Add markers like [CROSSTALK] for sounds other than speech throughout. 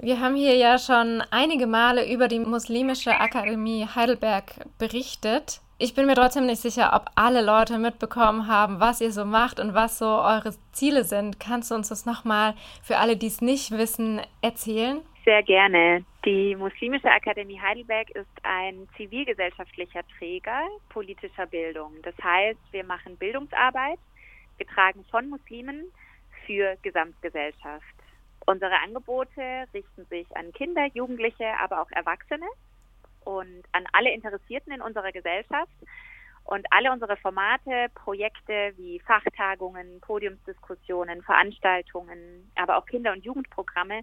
Wir haben hier ja schon einige Male über die Muslimische Akademie Heidelberg berichtet. Ich bin mir trotzdem nicht sicher, ob alle Leute mitbekommen haben, was ihr so macht und was so eure Ziele sind. Kannst du uns das nochmal für alle, die es nicht wissen, erzählen? Sehr gerne. Die Muslimische Akademie Heidelberg ist ein zivilgesellschaftlicher Träger politischer Bildung. Das heißt, wir machen Bildungsarbeit, getragen von Muslimen für Gesamtgesellschaft. Unsere Angebote richten sich an Kinder, Jugendliche, aber auch Erwachsene und an alle Interessierten in unserer Gesellschaft. Und alle unsere Formate, Projekte wie Fachtagungen, Podiumsdiskussionen, Veranstaltungen, aber auch Kinder- und Jugendprogramme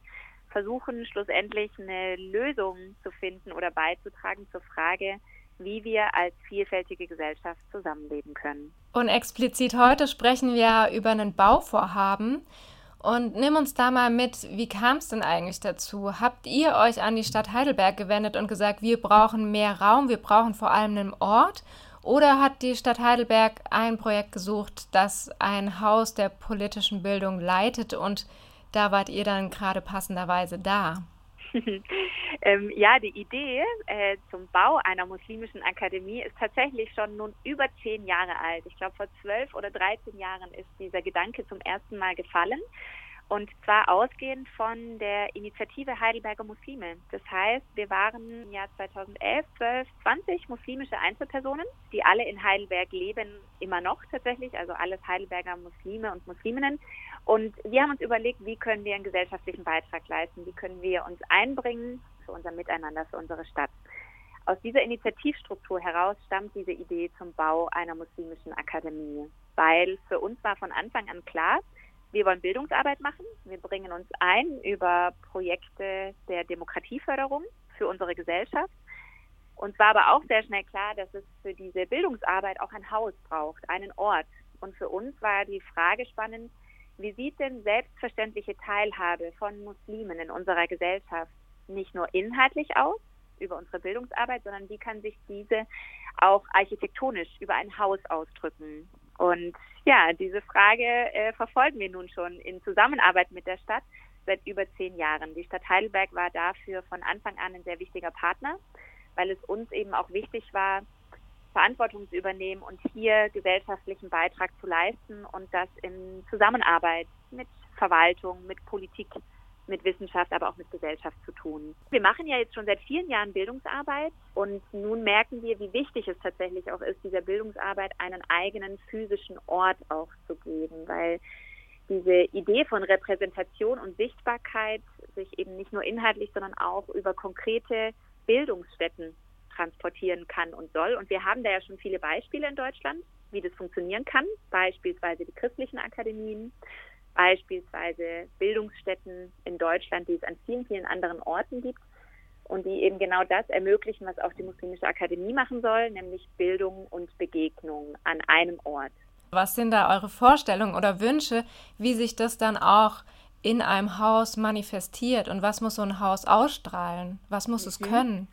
versuchen schlussendlich eine Lösung zu finden oder beizutragen zur Frage, wie wir als vielfältige Gesellschaft zusammenleben können. Und explizit heute sprechen wir über ein Bauvorhaben. Und nimm uns da mal mit, wie kam es denn eigentlich dazu? Habt ihr euch an die Stadt Heidelberg gewendet und gesagt, wir brauchen mehr Raum, wir brauchen vor allem einen Ort? Oder hat die Stadt Heidelberg ein Projekt gesucht, das ein Haus der politischen Bildung leitet und da wart ihr dann gerade passenderweise da? [LAUGHS] ähm, ja, die Idee äh, zum Bau einer muslimischen Akademie ist tatsächlich schon nun über zehn Jahre alt. Ich glaube, vor zwölf oder dreizehn Jahren ist dieser Gedanke zum ersten Mal gefallen. Und zwar ausgehend von der Initiative Heidelberger Muslime. Das heißt, wir waren im Jahr 2011, 12, 20 muslimische Einzelpersonen, die alle in Heidelberg leben, immer noch tatsächlich, also alles Heidelberger Muslime und Musliminnen. Und wir haben uns überlegt, wie können wir einen gesellschaftlichen Beitrag leisten, wie können wir uns einbringen für unser Miteinander, für unsere Stadt. Aus dieser Initiativstruktur heraus stammt diese Idee zum Bau einer muslimischen Akademie, weil für uns war von Anfang an klar, wir wollen Bildungsarbeit machen. Wir bringen uns ein über Projekte der Demokratieförderung für unsere Gesellschaft. Uns war aber auch sehr schnell klar, dass es für diese Bildungsarbeit auch ein Haus braucht, einen Ort. Und für uns war die Frage spannend, wie sieht denn selbstverständliche Teilhabe von Muslimen in unserer Gesellschaft nicht nur inhaltlich aus über unsere Bildungsarbeit, sondern wie kann sich diese auch architektonisch über ein Haus ausdrücken? Und ja, diese Frage äh, verfolgen wir nun schon in Zusammenarbeit mit der Stadt seit über zehn Jahren. Die Stadt Heidelberg war dafür von Anfang an ein sehr wichtiger Partner, weil es uns eben auch wichtig war, Verantwortung zu übernehmen und hier gesellschaftlichen Beitrag zu leisten und das in Zusammenarbeit mit Verwaltung, mit Politik mit Wissenschaft, aber auch mit Gesellschaft zu tun. Wir machen ja jetzt schon seit vielen Jahren Bildungsarbeit und nun merken wir, wie wichtig es tatsächlich auch ist, dieser Bildungsarbeit einen eigenen physischen Ort auch zu geben, weil diese Idee von Repräsentation und Sichtbarkeit sich eben nicht nur inhaltlich, sondern auch über konkrete Bildungsstätten transportieren kann und soll. Und wir haben da ja schon viele Beispiele in Deutschland, wie das funktionieren kann, beispielsweise die christlichen Akademien, beispielsweise Bildungsstätten in Deutschland, die es an vielen, vielen anderen Orten gibt und die eben genau das ermöglichen, was auch die Muslimische Akademie machen soll, nämlich Bildung und Begegnung an einem Ort. Was sind da eure Vorstellungen oder Wünsche, wie sich das dann auch in einem Haus manifestiert und was muss so ein Haus ausstrahlen? Was muss mhm. es können?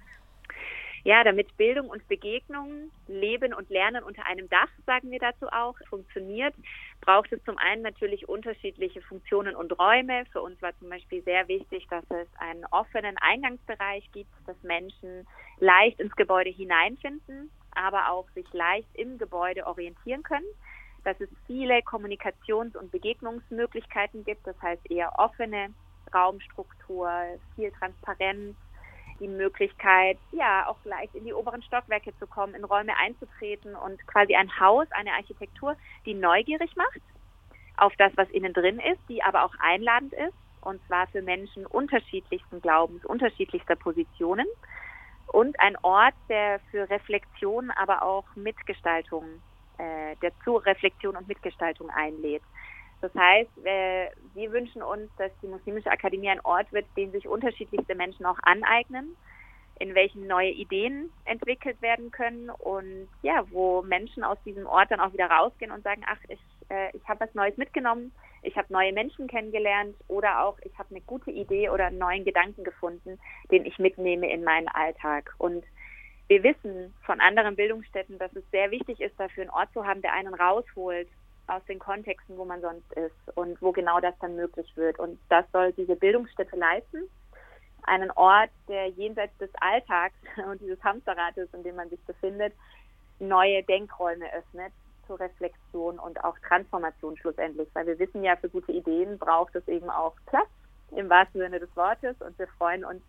Ja, damit Bildung und Begegnung, Leben und Lernen unter einem Dach, sagen wir dazu auch, funktioniert, braucht es zum einen natürlich unterschiedliche Funktionen und Räume. Für uns war zum Beispiel sehr wichtig, dass es einen offenen Eingangsbereich gibt, dass Menschen leicht ins Gebäude hineinfinden, aber auch sich leicht im Gebäude orientieren können dass es viele Kommunikations- und Begegnungsmöglichkeiten gibt, das heißt eher offene Raumstruktur, viel Transparenz, die Möglichkeit, ja, auch leicht in die oberen Stockwerke zu kommen, in Räume einzutreten und quasi ein Haus, eine Architektur, die neugierig macht auf das, was innen drin ist, die aber auch einladend ist, und zwar für Menschen unterschiedlichsten Glaubens, unterschiedlichster Positionen und ein Ort, der für Reflexion, aber auch Mitgestaltung, äh, der zu Reflexion und Mitgestaltung einlädt. Das heißt, wir wünschen uns, dass die Muslimische Akademie ein Ort wird, den sich unterschiedlichste Menschen auch aneignen, in welchen neue Ideen entwickelt werden können und ja, wo Menschen aus diesem Ort dann auch wieder rausgehen und sagen, ach, ich, äh, ich habe was Neues mitgenommen, ich habe neue Menschen kennengelernt oder auch ich habe eine gute Idee oder einen neuen Gedanken gefunden, den ich mitnehme in meinen Alltag. Und wir wissen von anderen Bildungsstätten, dass es sehr wichtig ist, dafür einen Ort zu haben, der einen rausholt aus den Kontexten, wo man sonst ist und wo genau das dann möglich wird. Und das soll diese Bildungsstätte leisten. einen Ort, der jenseits des Alltags [LAUGHS] und dieses Hamsterrates, in dem man sich befindet, neue Denkräume öffnet zur Reflexion und auch Transformation schlussendlich. Weil wir wissen ja, für gute Ideen braucht es eben auch Platz im wahrsten Sinne des Wortes und wir freuen uns,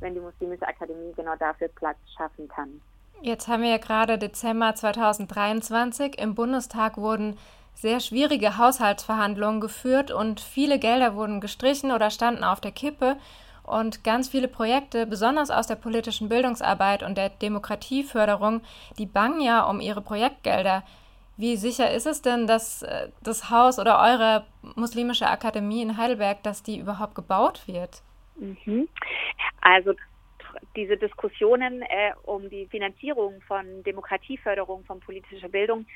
wenn die Muslimische Akademie genau dafür Platz schaffen kann. Jetzt haben wir ja gerade Dezember 2023. Im Bundestag wurden sehr schwierige Haushaltsverhandlungen geführt und viele Gelder wurden gestrichen oder standen auf der Kippe. Und ganz viele Projekte, besonders aus der politischen Bildungsarbeit und der Demokratieförderung, die bangen ja um ihre Projektgelder. Wie sicher ist es denn, dass äh, das Haus oder eure muslimische Akademie in Heidelberg, dass die überhaupt gebaut wird? Mhm. Also diese Diskussionen äh, um die Finanzierung von Demokratieförderung, von politischer Bildung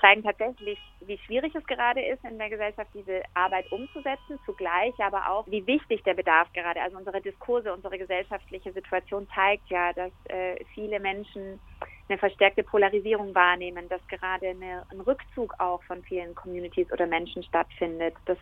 zeigen tatsächlich, wie schwierig es gerade ist, in der Gesellschaft diese Arbeit umzusetzen, zugleich aber auch, wie wichtig der Bedarf gerade. Also unsere Diskurse, unsere gesellschaftliche Situation zeigt ja, dass äh, viele Menschen eine verstärkte Polarisierung wahrnehmen, dass gerade eine, ein Rückzug auch von vielen Communities oder Menschen stattfindet. Das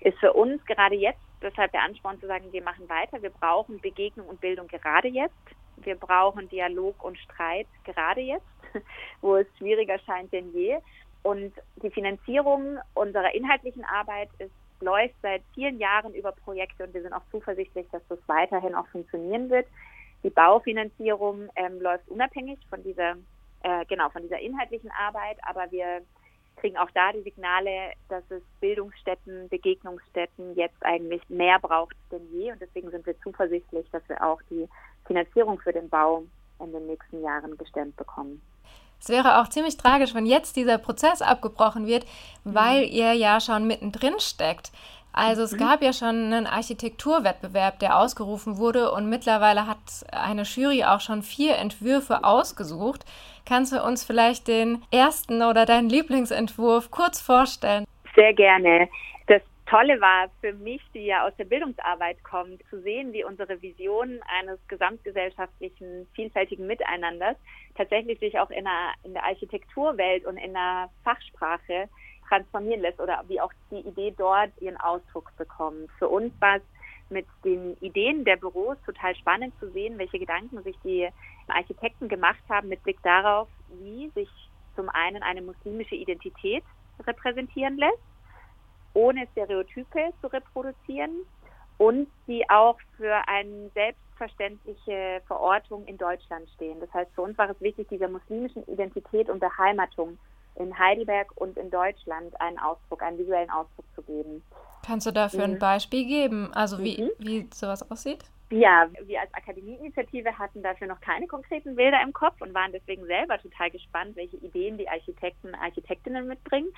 ist für uns gerade jetzt deshalb der Ansporn zu sagen, wir machen weiter. Wir brauchen Begegnung und Bildung gerade jetzt. Wir brauchen Dialog und Streit gerade jetzt, [LAUGHS] wo es schwieriger scheint denn je. Und die Finanzierung unserer inhaltlichen Arbeit ist, läuft seit vielen Jahren über Projekte und wir sind auch zuversichtlich, dass das weiterhin auch funktionieren wird. Die Baufinanzierung ähm, läuft unabhängig von dieser, äh, genau, von dieser inhaltlichen Arbeit, aber wir kriegen auch da die Signale, dass es Bildungsstätten, Begegnungsstätten jetzt eigentlich mehr braucht denn je. Und deswegen sind wir zuversichtlich, dass wir auch die Finanzierung für den Bau in den nächsten Jahren gestemmt bekommen. Es wäre auch ziemlich tragisch, wenn jetzt dieser Prozess abgebrochen wird, weil mhm. ihr ja schon mittendrin steckt. Also es mhm. gab ja schon einen Architekturwettbewerb, der ausgerufen wurde und mittlerweile hat eine Jury auch schon vier Entwürfe ausgesucht. Kannst du uns vielleicht den ersten oder deinen Lieblingsentwurf kurz vorstellen? Sehr gerne. Tolle war für mich, die ja aus der Bildungsarbeit kommt, zu sehen, wie unsere Vision eines gesamtgesellschaftlichen, vielfältigen Miteinanders tatsächlich sich auch in der, in der Architekturwelt und in der Fachsprache transformieren lässt oder wie auch die Idee dort ihren Ausdruck bekommt. Für uns war es mit den Ideen der Büros total spannend zu sehen, welche Gedanken sich die Architekten gemacht haben mit Blick darauf, wie sich zum einen eine muslimische Identität repräsentieren lässt, ohne Stereotype zu reproduzieren und die auch für eine selbstverständliche Verortung in Deutschland stehen. Das heißt, für uns war es wichtig, dieser muslimischen Identität und Beheimatung in Heidelberg und in Deutschland einen Ausdruck, einen visuellen Ausdruck zu geben. Kannst du dafür mhm. ein Beispiel geben, also wie, mhm. wie sowas aussieht? Ja, wir als Akademieinitiative hatten dafür noch keine konkreten Bilder im Kopf und waren deswegen selber total gespannt, welche Ideen die Architekten, Architektinnen mitbringen.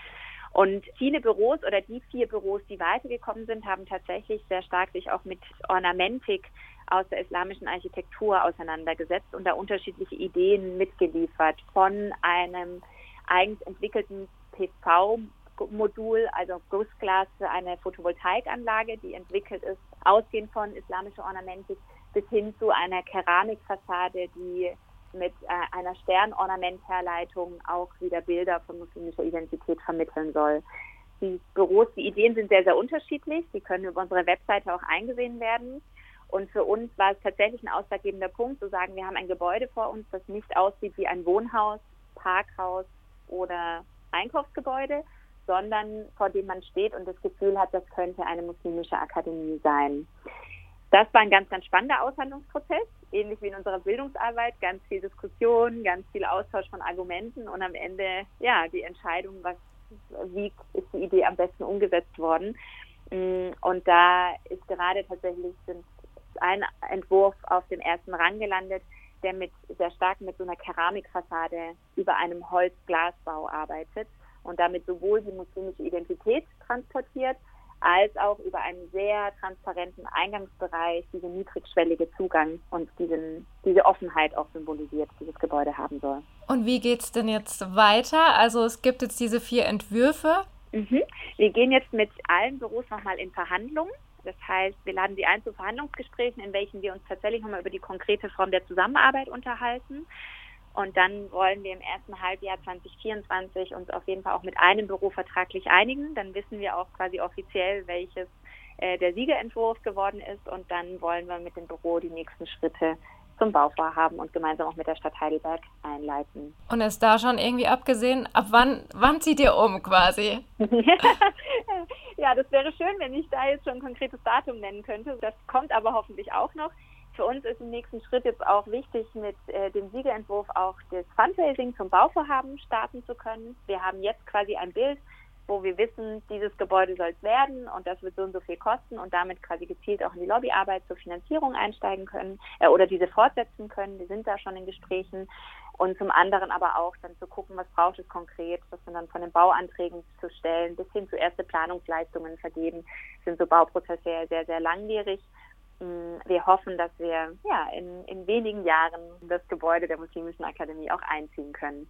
Und viele Büros oder die vier Büros, die weitergekommen sind, haben tatsächlich sehr stark sich auch mit Ornamentik aus der islamischen Architektur auseinandergesetzt und da unterschiedliche Ideen mitgeliefert von einem eigens entwickelten PV-Modul, also Gussglas für eine Photovoltaikanlage, die entwickelt ist, ausgehend von islamischer Ornamentik bis hin zu einer Keramikfassade, die mit äh, einer Sternornamentherleitung auch wieder Bilder von muslimischer Identität vermitteln soll. Die Büros, die Ideen sind sehr, sehr unterschiedlich. Die können über unsere Webseite auch eingesehen werden. Und für uns war es tatsächlich ein ausschlaggebender Punkt, zu sagen, wir haben ein Gebäude vor uns, das nicht aussieht wie ein Wohnhaus, Parkhaus oder Einkaufsgebäude, sondern vor dem man steht und das Gefühl hat, das könnte eine muslimische Akademie sein. Das war ein ganz, ganz spannender Aushandlungsprozess, ähnlich wie in unserer Bildungsarbeit, ganz viel Diskussion, ganz viel Austausch von Argumenten und am Ende, ja, die Entscheidung, was, wie ist die Idee am besten umgesetzt worden. Mm, und da ist gerade tatsächlich sind ein Entwurf auf dem ersten Rang gelandet, der mit sehr stark mit so einer Keramikfassade über einem Holzglasbau arbeitet und damit sowohl die muslimische Identität transportiert, als auch über einen sehr transparenten Eingangsbereich diese niedrigschwellige Zugang und diesen, diese Offenheit auch symbolisiert, dieses Gebäude haben soll. Und wie geht es denn jetzt weiter? Also es gibt jetzt diese vier Entwürfe. Mhm. Wir gehen jetzt mit allen Büros nochmal in Verhandlungen das heißt, wir laden Sie ein zu Verhandlungsgesprächen, in welchen wir uns tatsächlich nochmal über die konkrete Form der Zusammenarbeit unterhalten. Und dann wollen wir im ersten Halbjahr 2024 uns auf jeden Fall auch mit einem Büro vertraglich einigen. Dann wissen wir auch quasi offiziell, welches äh, der Siegerentwurf geworden ist. Und dann wollen wir mit dem Büro die nächsten Schritte zum Bauvorhaben und gemeinsam auch mit der Stadt Heidelberg einleiten. Und ist da schon irgendwie abgesehen, ab wann, wann zieht ihr um quasi? [LAUGHS] ja, das wäre schön, wenn ich da jetzt schon ein konkretes Datum nennen könnte. Das kommt aber hoffentlich auch noch. Für uns ist im nächsten Schritt jetzt auch wichtig, mit äh, dem Siegerentwurf auch das Fundraising zum Bauvorhaben starten zu können. Wir haben jetzt quasi ein Bild, wo wir wissen, dieses Gebäude soll es werden und das wird so und so viel kosten und damit quasi gezielt auch in die Lobbyarbeit zur Finanzierung einsteigen können äh, oder diese fortsetzen können. Wir sind da schon in Gesprächen. Und zum anderen aber auch dann zu gucken, was braucht es konkret, was sind dann von den Bauanträgen zu stellen, bis hin zu erste Planungsleistungen vergeben, sind so Bauprozesse sehr, sehr, sehr langwierig. Wir hoffen, dass wir ja, in, in wenigen Jahren das Gebäude der Muslimischen Akademie auch einziehen können.